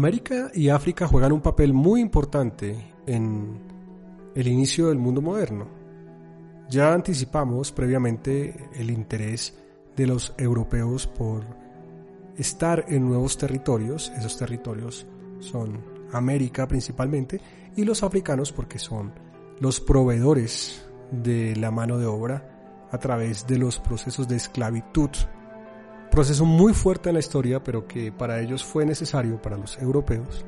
América y África juegan un papel muy importante en el inicio del mundo moderno. Ya anticipamos previamente el interés de los europeos por estar en nuevos territorios, esos territorios son América principalmente, y los africanos porque son los proveedores de la mano de obra a través de los procesos de esclavitud Proceso muy fuerte en la historia, pero que para ellos fue necesario, para los europeos,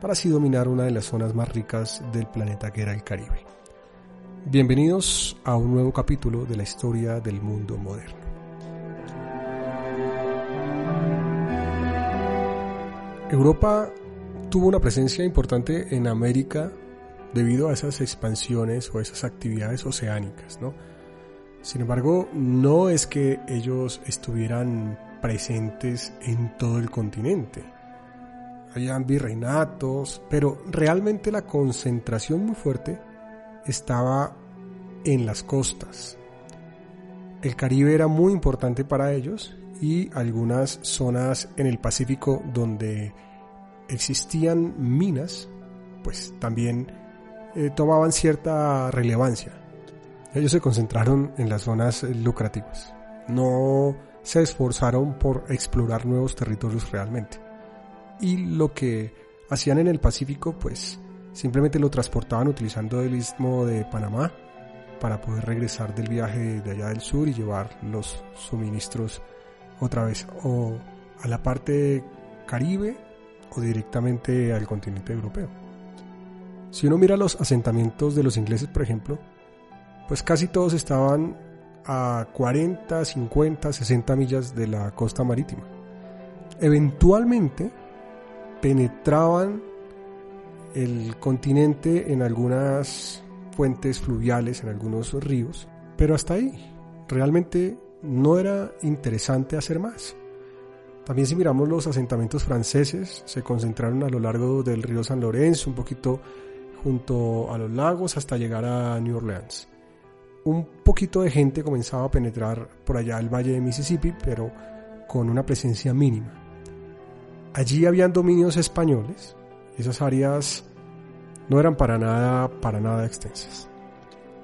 para así dominar una de las zonas más ricas del planeta que era el Caribe. Bienvenidos a un nuevo capítulo de la historia del mundo moderno. Europa tuvo una presencia importante en América debido a esas expansiones o esas actividades oceánicas, ¿no? Sin embargo, no es que ellos estuvieran presentes en todo el continente. Habían virreinatos, pero realmente la concentración muy fuerte estaba en las costas. El Caribe era muy importante para ellos y algunas zonas en el Pacífico donde existían minas, pues también eh, tomaban cierta relevancia. Ellos se concentraron en las zonas lucrativas. No se esforzaron por explorar nuevos territorios realmente. Y lo que hacían en el Pacífico, pues simplemente lo transportaban utilizando el istmo de Panamá para poder regresar del viaje de allá del sur y llevar los suministros otra vez o a la parte caribe o directamente al continente europeo. Si uno mira los asentamientos de los ingleses, por ejemplo, pues casi todos estaban a 40, 50, 60 millas de la costa marítima. Eventualmente penetraban el continente en algunas fuentes fluviales, en algunos ríos, pero hasta ahí. Realmente no era interesante hacer más. También si miramos los asentamientos franceses, se concentraron a lo largo del río San Lorenzo, un poquito junto a los lagos hasta llegar a New Orleans un poquito de gente comenzaba a penetrar por allá el valle de Mississippi, pero con una presencia mínima. Allí habían dominios españoles, esas áreas no eran para nada, para nada extensas.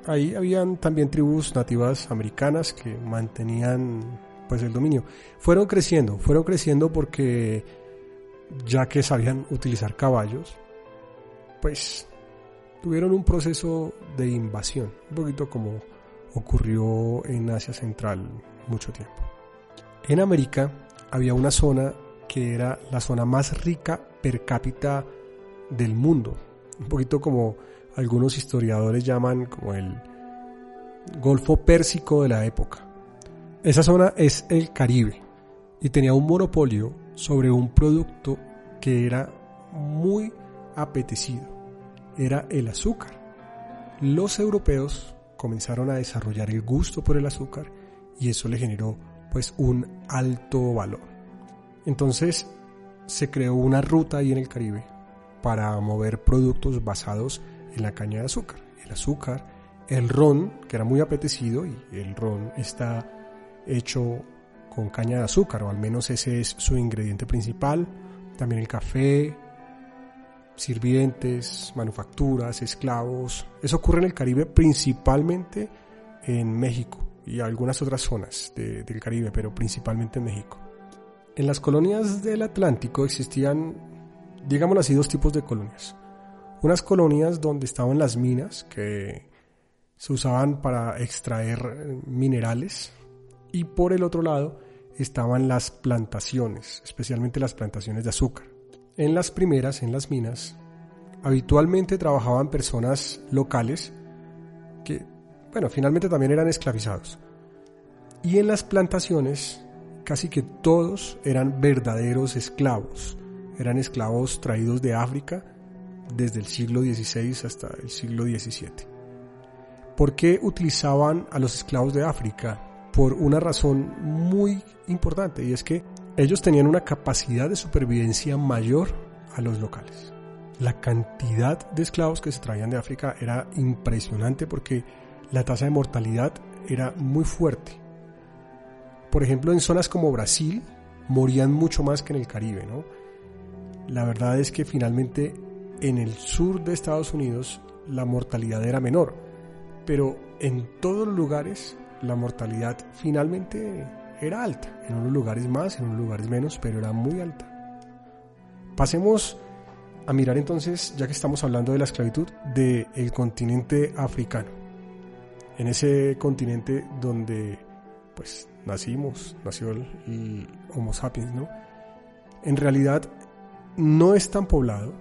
Ahí habían también tribus nativas americanas que mantenían pues el dominio. Fueron creciendo, fueron creciendo porque ya que sabían utilizar caballos, pues tuvieron un proceso de invasión, un poquito como ocurrió en Asia Central mucho tiempo. En América había una zona que era la zona más rica per cápita del mundo, un poquito como algunos historiadores llaman como el Golfo Pérsico de la época. Esa zona es el Caribe y tenía un monopolio sobre un producto que era muy apetecido era el azúcar. Los europeos comenzaron a desarrollar el gusto por el azúcar y eso le generó pues un alto valor. Entonces se creó una ruta ahí en el Caribe para mover productos basados en la caña de azúcar. El azúcar, el ron, que era muy apetecido y el ron está hecho con caña de azúcar o al menos ese es su ingrediente principal. También el café, sirvientes, manufacturas, esclavos. Eso ocurre en el Caribe principalmente en México y algunas otras zonas del Caribe, pero principalmente en México. En las colonias del Atlántico existían, digámoslo así, dos tipos de colonias. Unas colonias donde estaban las minas que se usaban para extraer minerales y por el otro lado estaban las plantaciones, especialmente las plantaciones de azúcar. En las primeras, en las minas, habitualmente trabajaban personas locales que, bueno, finalmente también eran esclavizados. Y en las plantaciones casi que todos eran verdaderos esclavos. Eran esclavos traídos de África desde el siglo XVI hasta el siglo XVII. ¿Por qué utilizaban a los esclavos de África? Por una razón muy importante y es que ellos tenían una capacidad de supervivencia mayor a los locales. La cantidad de esclavos que se traían de África era impresionante porque la tasa de mortalidad era muy fuerte. Por ejemplo, en zonas como Brasil morían mucho más que en el Caribe. La verdad es que finalmente en el sur de Estados Unidos la mortalidad era menor, pero en todos los lugares la mortalidad finalmente era alta, en unos lugares más, en unos lugares menos, pero era muy alta. Pasemos a mirar entonces, ya que estamos hablando de la esclavitud, del el continente africano. En ese continente donde pues nacimos, nació el, Homo sapiens, ¿no? En realidad no es tan poblado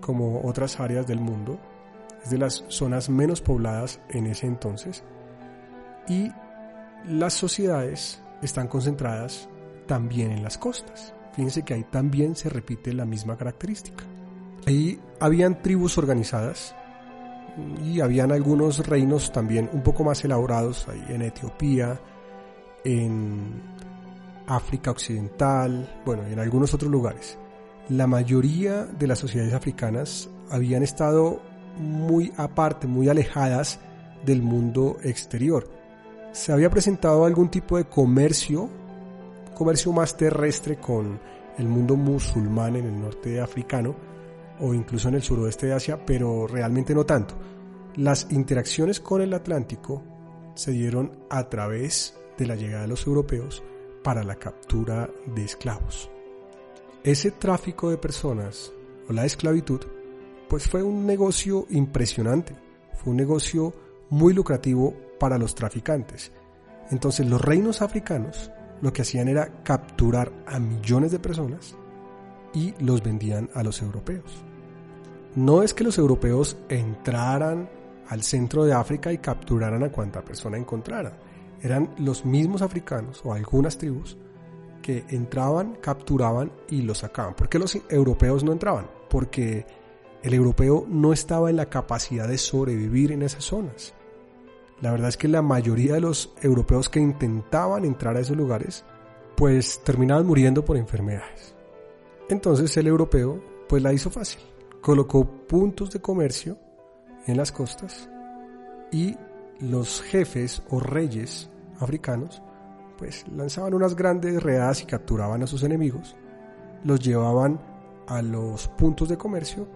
como otras áreas del mundo, es de las zonas menos pobladas en ese entonces, y las sociedades están concentradas también en las costas. Fíjense que ahí también se repite la misma característica. Ahí habían tribus organizadas y habían algunos reinos también un poco más elaborados ahí en Etiopía, en África Occidental, bueno, en algunos otros lugares. La mayoría de las sociedades africanas habían estado muy aparte, muy alejadas del mundo exterior. Se había presentado algún tipo de comercio, comercio más terrestre con el mundo musulmán en el norte africano o incluso en el suroeste de Asia, pero realmente no tanto. Las interacciones con el Atlántico se dieron a través de la llegada de los europeos para la captura de esclavos. Ese tráfico de personas o la esclavitud pues fue un negocio impresionante, fue un negocio muy lucrativo para los traficantes. Entonces los reinos africanos lo que hacían era capturar a millones de personas y los vendían a los europeos. No es que los europeos entraran al centro de África y capturaran a cuanta persona encontraran eran los mismos africanos o algunas tribus que entraban, capturaban y los sacaban. ¿Por qué los europeos no entraban? Porque el europeo no estaba en la capacidad de sobrevivir en esas zonas. La verdad es que la mayoría de los europeos que intentaban entrar a esos lugares, pues terminaban muriendo por enfermedades. Entonces el europeo, pues la hizo fácil. Colocó puntos de comercio en las costas y los jefes o reyes africanos pues lanzaban unas grandes redadas y capturaban a sus enemigos, los llevaban a los puntos de comercio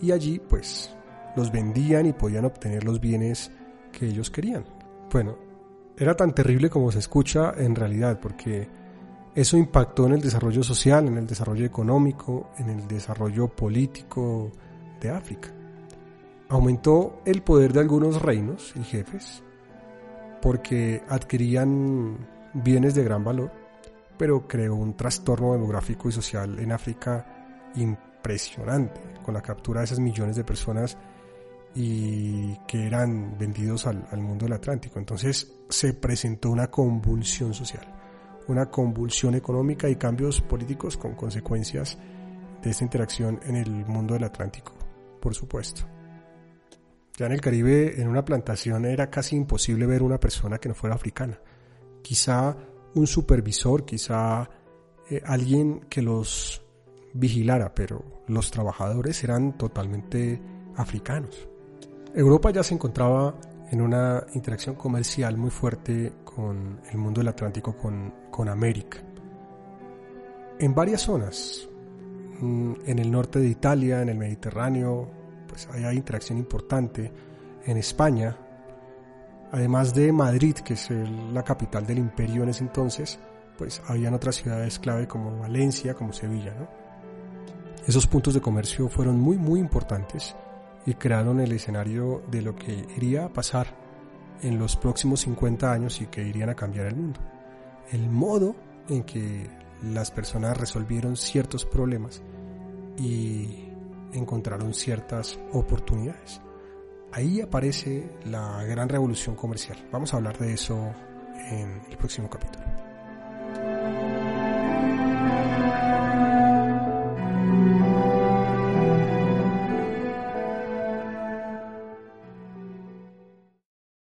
y allí pues los vendían y podían obtener los bienes que ellos querían. Bueno, era tan terrible como se escucha en realidad porque eso impactó en el desarrollo social, en el desarrollo económico, en el desarrollo político de África aumentó el poder de algunos reinos y jefes porque adquirían bienes de gran valor, pero creó un trastorno demográfico y social en África impresionante, con la captura de esas millones de personas y que eran vendidos al, al mundo del Atlántico. Entonces se presentó una convulsión social, una convulsión económica y cambios políticos con consecuencias de esta interacción en el mundo del Atlántico, por supuesto. Ya en el Caribe, en una plantación, era casi imposible ver una persona que no fuera africana. Quizá un supervisor, quizá eh, alguien que los vigilara, pero los trabajadores eran totalmente africanos. Europa ya se encontraba en una interacción comercial muy fuerte con el mundo del Atlántico, con, con América. En varias zonas, mm, en el norte de Italia, en el Mediterráneo, pues hay interacción importante. En España, además de Madrid, que es la capital del imperio en ese entonces, pues habían otras ciudades clave como Valencia, como Sevilla, Esos puntos de comercio fueron muy muy importantes y crearon el escenario de lo que iría a pasar en los próximos 50 años y que irían a cambiar el mundo. El modo en que las personas resolvieron ciertos problemas y encontraron ciertas oportunidades. Ahí aparece la gran revolución comercial. Vamos a hablar de eso en el próximo capítulo.